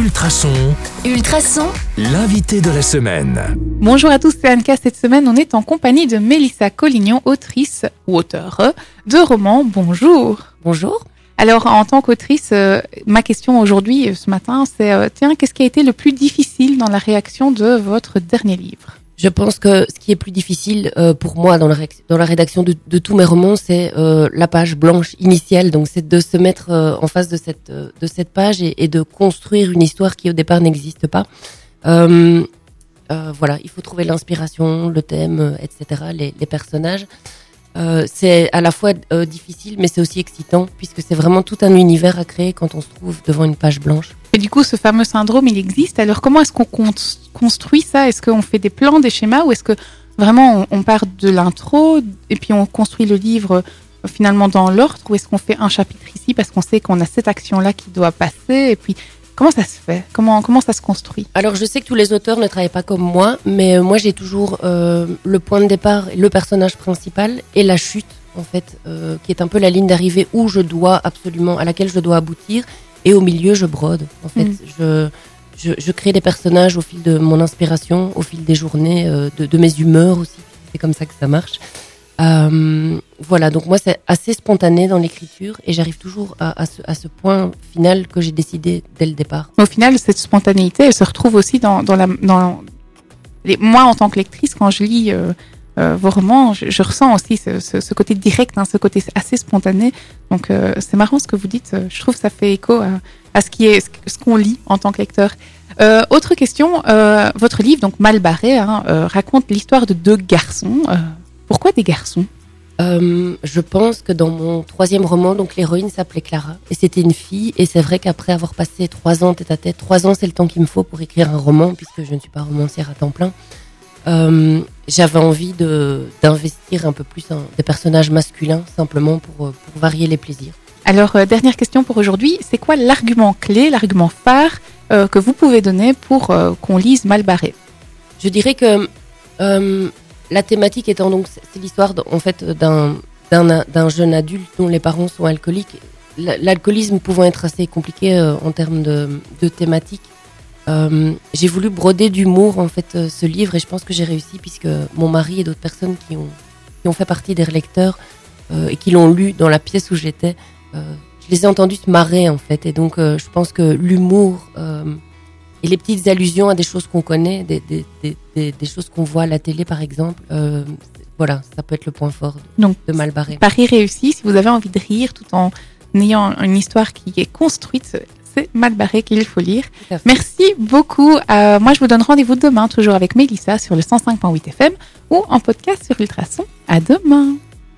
Ultrason. Ultrason. L'invité de la semaine. Bonjour à tous, c'est Anka. Cette semaine, on est en compagnie de Mélissa Collignon, autrice ou auteure de romans. Bonjour. Bonjour. Alors, en tant qu'autrice, euh, ma question aujourd'hui, euh, ce matin, c'est euh, tiens, qu'est-ce qui a été le plus difficile dans la réaction de votre dernier livre? Je pense que ce qui est plus difficile euh, pour moi dans la, dans la rédaction de, de tous mes romans, c'est euh, la page blanche initiale. Donc, c'est de se mettre euh, en face de cette de cette page et, et de construire une histoire qui au départ n'existe pas. Voilà, il faut trouver l'inspiration, le thème, etc., les, les personnages. Euh, c'est à la fois euh, difficile, mais c'est aussi excitant puisque c'est vraiment tout un univers à créer quand on se trouve devant une page blanche. Et du coup, ce fameux syndrome, il existe. Alors, comment est-ce qu'on con- construit ça? Est-ce qu'on fait des plans, des schémas, ou est-ce que vraiment on, on part de l'intro et puis on construit le livre euh, finalement dans l'ordre, ou est-ce qu'on fait un chapitre ici parce qu'on sait qu'on a cette action-là qui doit passer Et puis, comment ça se fait? Comment comment ça se construit? Alors je sais que tous les auteurs ne travaillent pas comme moi, mais euh, moi j'ai toujours euh, le point de départ, le personnage principal et la chute en fait, euh, qui est un peu la ligne d'arrivée où je dois absolument, à laquelle je dois aboutir, et au milieu je brode. En fait, Mm. je, je je crée des personnages au fil de mon inspiration, au fil des journées, euh, de, de mes humeurs aussi. C'est comme ça que ça marche. Voilà, donc moi c'est assez spontané dans l'écriture et j'arrive toujours à, ce, point final que j'ai décidé dès le départ. Au final, cette spontanéité, elle se retrouve aussi dans, la. Moi, en tant que lectrice, quand je lis euh, euh, vos romans, je, ressens aussi ce, côté direct, hein, ce côté assez spontané. Donc, euh, c'est marrant ce que vous dites. Je trouve que ça fait écho à, ce qu'on lit en tant que lecteur. Autre question, votre livre, donc Mal barré, hein, raconte l'histoire de deux garçons. Pourquoi des garçons? Euh, je pense que dans mon troisième roman, donc l'héroïne s'appelait Clara et c'était une fille. Et c'est vrai qu'après avoir passé trois ans tête à tête, trois ans c'est le temps qu'il me faut pour écrire un roman puisque je ne suis pas romancière à temps plein. euh, J'avais envie de d'investir un peu plus en des personnages masculins simplement pour euh, pour varier les plaisirs. Alors, euh, dernière question pour aujourd'hui. C'est quoi l'argument clé, l'argument phare que vous pouvez donner pour qu'on lise Mal barré Je dirais que la thématique étant donc c'est l'histoire en fait d'un jeune adulte dont les parents sont alcooliques. L'alcoolisme pouvant être assez compliqué euh, en termes de, de thématique, euh, j'ai voulu broder d'humour en fait euh, ce livre et je pense que j'ai réussi puisque mon mari et d'autres personnes qui ont fait partie des lecteurs et qui l'ont lu dans la pièce où j'étais, je les ai entendus se marrer en fait et donc je pense que l'humour et les petites allusions à des choses qu'on connaît, des, des, des, des, choses qu'on voit à la télé par exemple, euh, voilà, ça peut être le point fort de, Donc, de mal barré. Paris réussi. Si vous avez envie de rire tout en ayant une histoire qui est construite, c'est Mal barré qu'il faut lire. Merci beaucoup. Euh, moi, je vous donne rendez-vous demain, toujours avec Mélissa sur le 105.8 FM ou en podcast sur Ultrason. À demain.